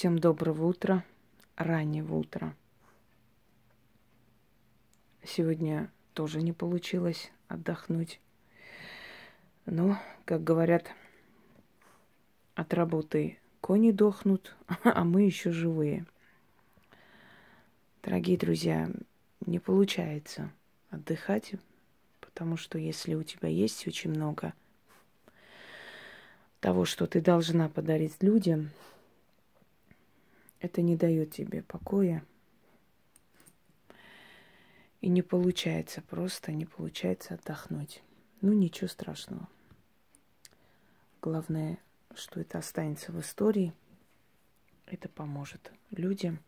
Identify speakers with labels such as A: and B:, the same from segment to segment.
A: Всем доброго утра, раннего утра. Сегодня тоже не получилось отдохнуть. Но, как говорят, от работы кони дохнут, а мы еще живые. Дорогие друзья, не получается отдыхать, потому что если у тебя есть очень много того, что ты должна подарить людям, это не дает тебе покоя. И не получается, просто не получается отдохнуть. Ну, ничего страшного. Главное, что это останется в истории. Это поможет людям.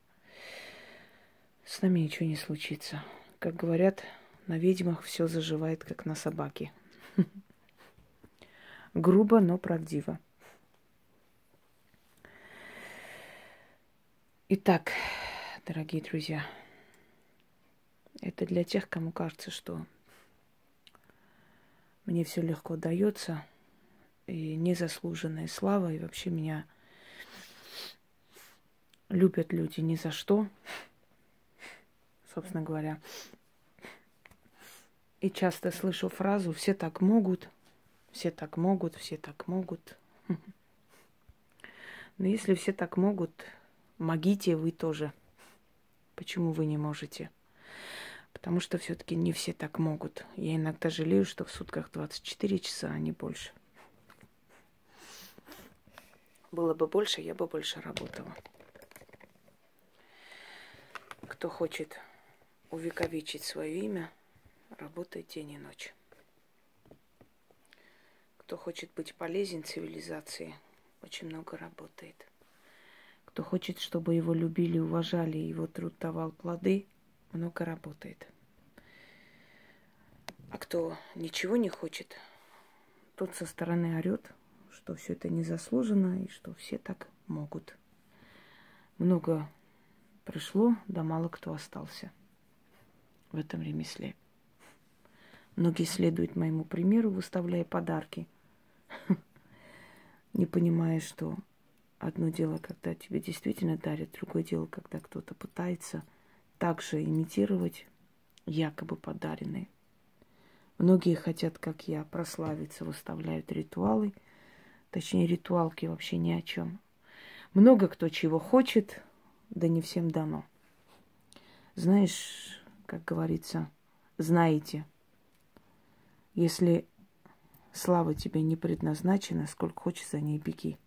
A: С нами ничего не случится. Как говорят, на ведьмах все заживает, как на собаке. Грубо, но правдиво. Итак, дорогие друзья, это для тех, кому кажется, что мне все легко дается, и незаслуженная слава, и вообще меня любят люди ни за что, собственно говоря. И часто слышу фразу «все так могут», «все так могут», «все так могут». Но если все так могут, могите вы тоже. Почему вы не можете? Потому что все-таки не все так могут. Я иногда жалею, что в сутках 24 часа, а не больше. Было бы больше, я бы больше работала. Кто хочет увековечить свое имя, работает день и ночь. Кто хочет быть полезен цивилизации, очень много работает. Кто хочет, чтобы его любили, уважали, его труд давал плоды, много работает. А кто ничего не хочет, тот со стороны орет, что все это незаслуженно и что все так могут. Много пришло, да мало кто остался в этом ремесле. Многие следуют моему примеру, выставляя подарки, не понимая, что одно дело, когда тебе действительно дарят, другое дело, когда кто-то пытается также имитировать якобы подаренные. Многие хотят, как я, прославиться, выставляют ритуалы, точнее ритуалки вообще ни о чем. Много кто чего хочет, да не всем дано. Знаешь, как говорится, знаете, если слава тебе не предназначена, сколько хочешь за ней беги.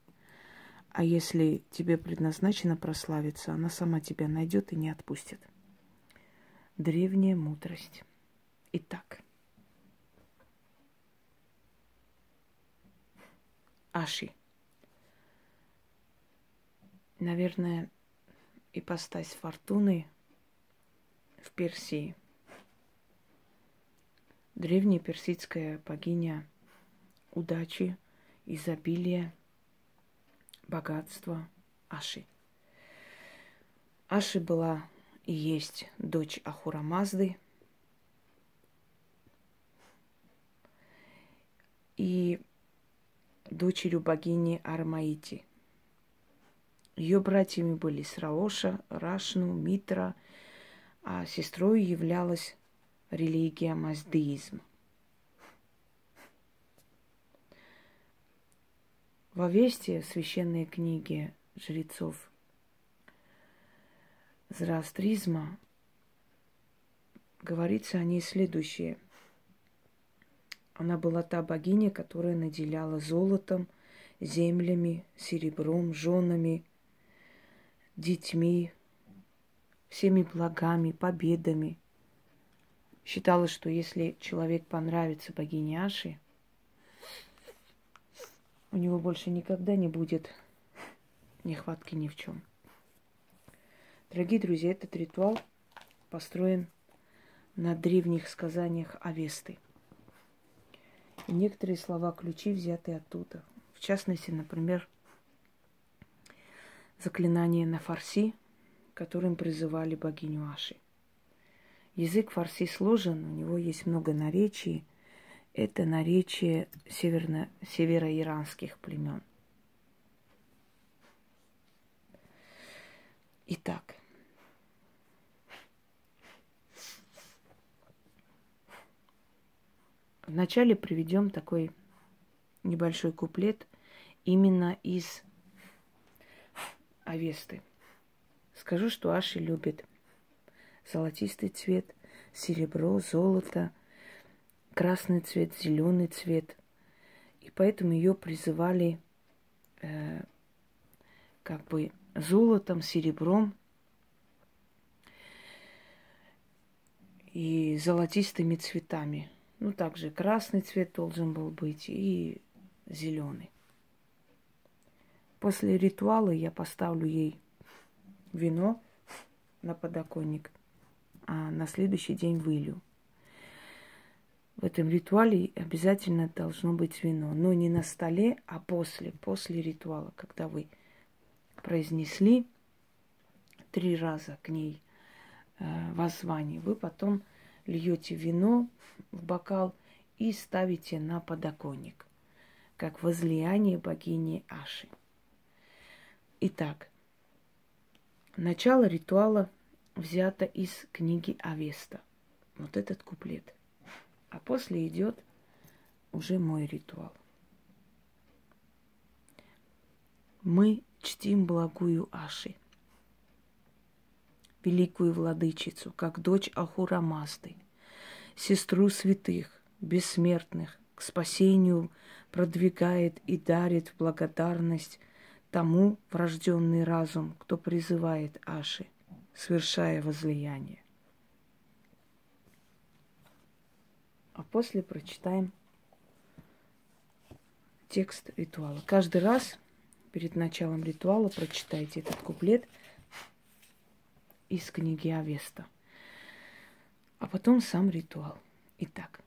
A: А если тебе предназначено прославиться, она сама тебя найдет и не отпустит. Древняя мудрость. Итак. Аши. Наверное, ипостась фортуны в Персии. Древняя персидская богиня удачи, изобилия – богатство Аши. Аши была и есть дочь Ахура Мазды. И дочерью богини Армаити. Ее братьями были Сраоша, Рашну, Митра, а сестрой являлась религия маздеизм – В Авесте, священной книге жрецов зороастризма, говорится о ней следующее. Она была та богиня, которая наделяла золотом, землями, серебром, женами, детьми, всеми благами, победами. Считалось, что если человек понравится богине Аши – у него больше никогда не будет нехватки ни в чем. Дорогие друзья, этот ритуал построен на древних сказаниях Авесты. И некоторые слова-ключи взяты оттуда. В частности, например, заклинание на фарси, которым призывали богиню Аши. Язык фарси сложен, у него есть много наречий – это наречие северно, североиранских племен. Итак, вначале приведем такой небольшой куплет именно из Авесты. Скажу, что Аши любит золотистый цвет, серебро, золото – красный цвет, зеленый цвет. И поэтому ее призывали э, как бы золотом, серебром и золотистыми цветами. Ну, также красный цвет должен был быть и зеленый. После ритуала я поставлю ей вино на подоконник, а на следующий день вылью. В этом ритуале обязательно должно быть вино, но не на столе, а после, после ритуала, когда вы произнесли три раза к ней э, воззвание, вы потом льете вино в бокал и ставите на подоконник, как возлияние богини Аши. Итак, начало ритуала взято из книги Авеста. Вот этот куплет. А после идет уже мой ритуал. Мы чтим благую Аши, великую владычицу, как дочь Ахура Мазды, сестру святых, бессмертных, к спасению продвигает и дарит в благодарность тому врожденный разум, кто призывает Аши, совершая возлияние. А после прочитаем текст ритуала. Каждый раз перед началом ритуала прочитайте этот куплет из книги Авеста. А потом сам ритуал. Итак.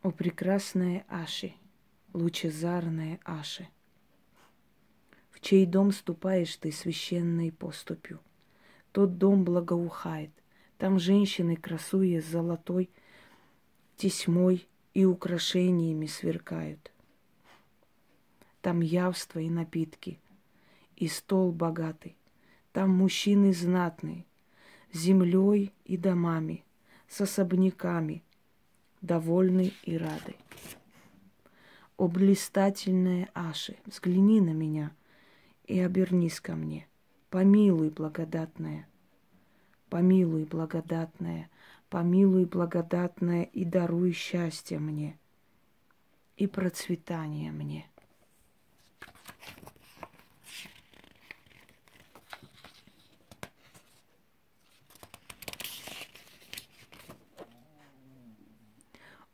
A: О прекрасная Аши – лучезарная Аши. В чей дом ступаешь ты священной поступью? Тот дом благоухает. Там женщины, красуя золотой тесьмой и украшениями сверкают. Там явство и напитки, и стол богатый. Там мужчины знатные, землей и домами, с особняками, довольны и рады. О, блистательная Аши, взгляни на меня и обернись ко мне. Помилуй, благодатная, помилуй, благодатная, помилуй, благодатная, и даруй счастье мне и процветание мне.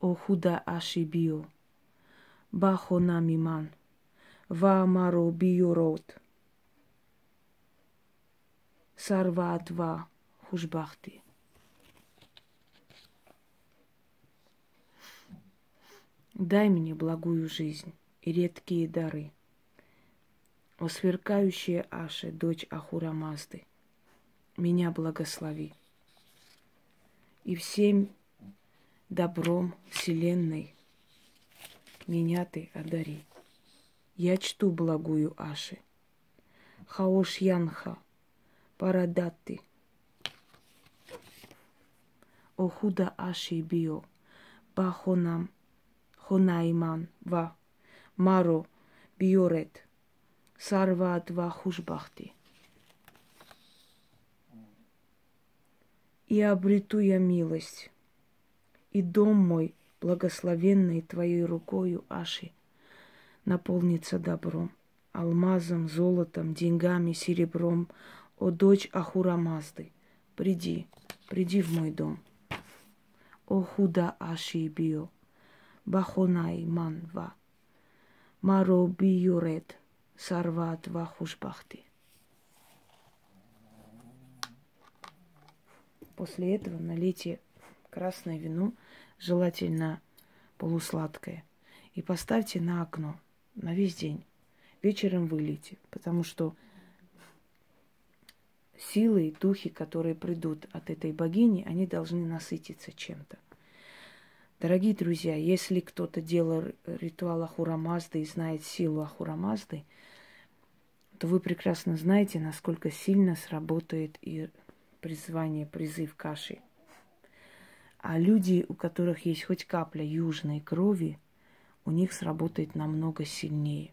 A: О худа Аши Био, бахона миман, ваамаро биорот, сарватва хушбахти. Дай мне благую жизнь и редкие дары. О сверкающая Аше, дочь Ахура Мазды, меня благослови. И всем добром вселенной – меня ты одари. Я чту благую Аши. Хаош Янха, Парадатты. О худа Аши Био, Бахонам, Хонайман, Ва, Маро, Биорет, Сарват Ва Хушбахти. И обрету я милость, и дом мой – благословенной Твоей рукою, Аши, наполнится добром, алмазом, золотом, деньгами, серебром, о дочь Ахура Мазды, приди, приди в мой дом. Худа Аши био, бахонай манва, маро биюрет, сарват вахушбахти. После этого налейте красное вино – желательно полусладкое, и поставьте на окно на весь день. Вечером вылейте, потому что силы и духи, которые придут от этой богини, они должны насытиться чем-то. Дорогие друзья, если кто-то делал ритуал Ахурамазды и знает силу Ахурамазды, то вы прекрасно знаете, насколько сильно сработает и призвание, призыв каши – А люди, у которых есть хоть капля южной крови, у них сработает намного сильнее.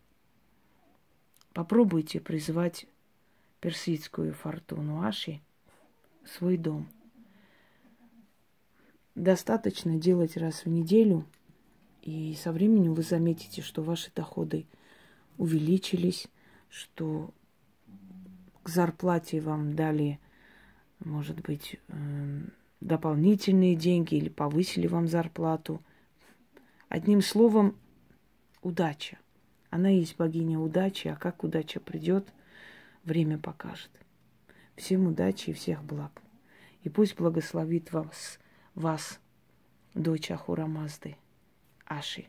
A: Попробуйте призвать персидскую фортуну Аши свой дом. Достаточно делать раз в неделю, и со временем вы заметите, что ваши доходы увеличились, что к зарплате вам дали, может быть, эм, дополнительные деньги или повысили вам зарплату. Одним словом, удача. Она есть богиня удачи, а как удача придет, время покажет. Всем удачи и всех благ. И пусть благословит вас, вас дочь Ахура Аши.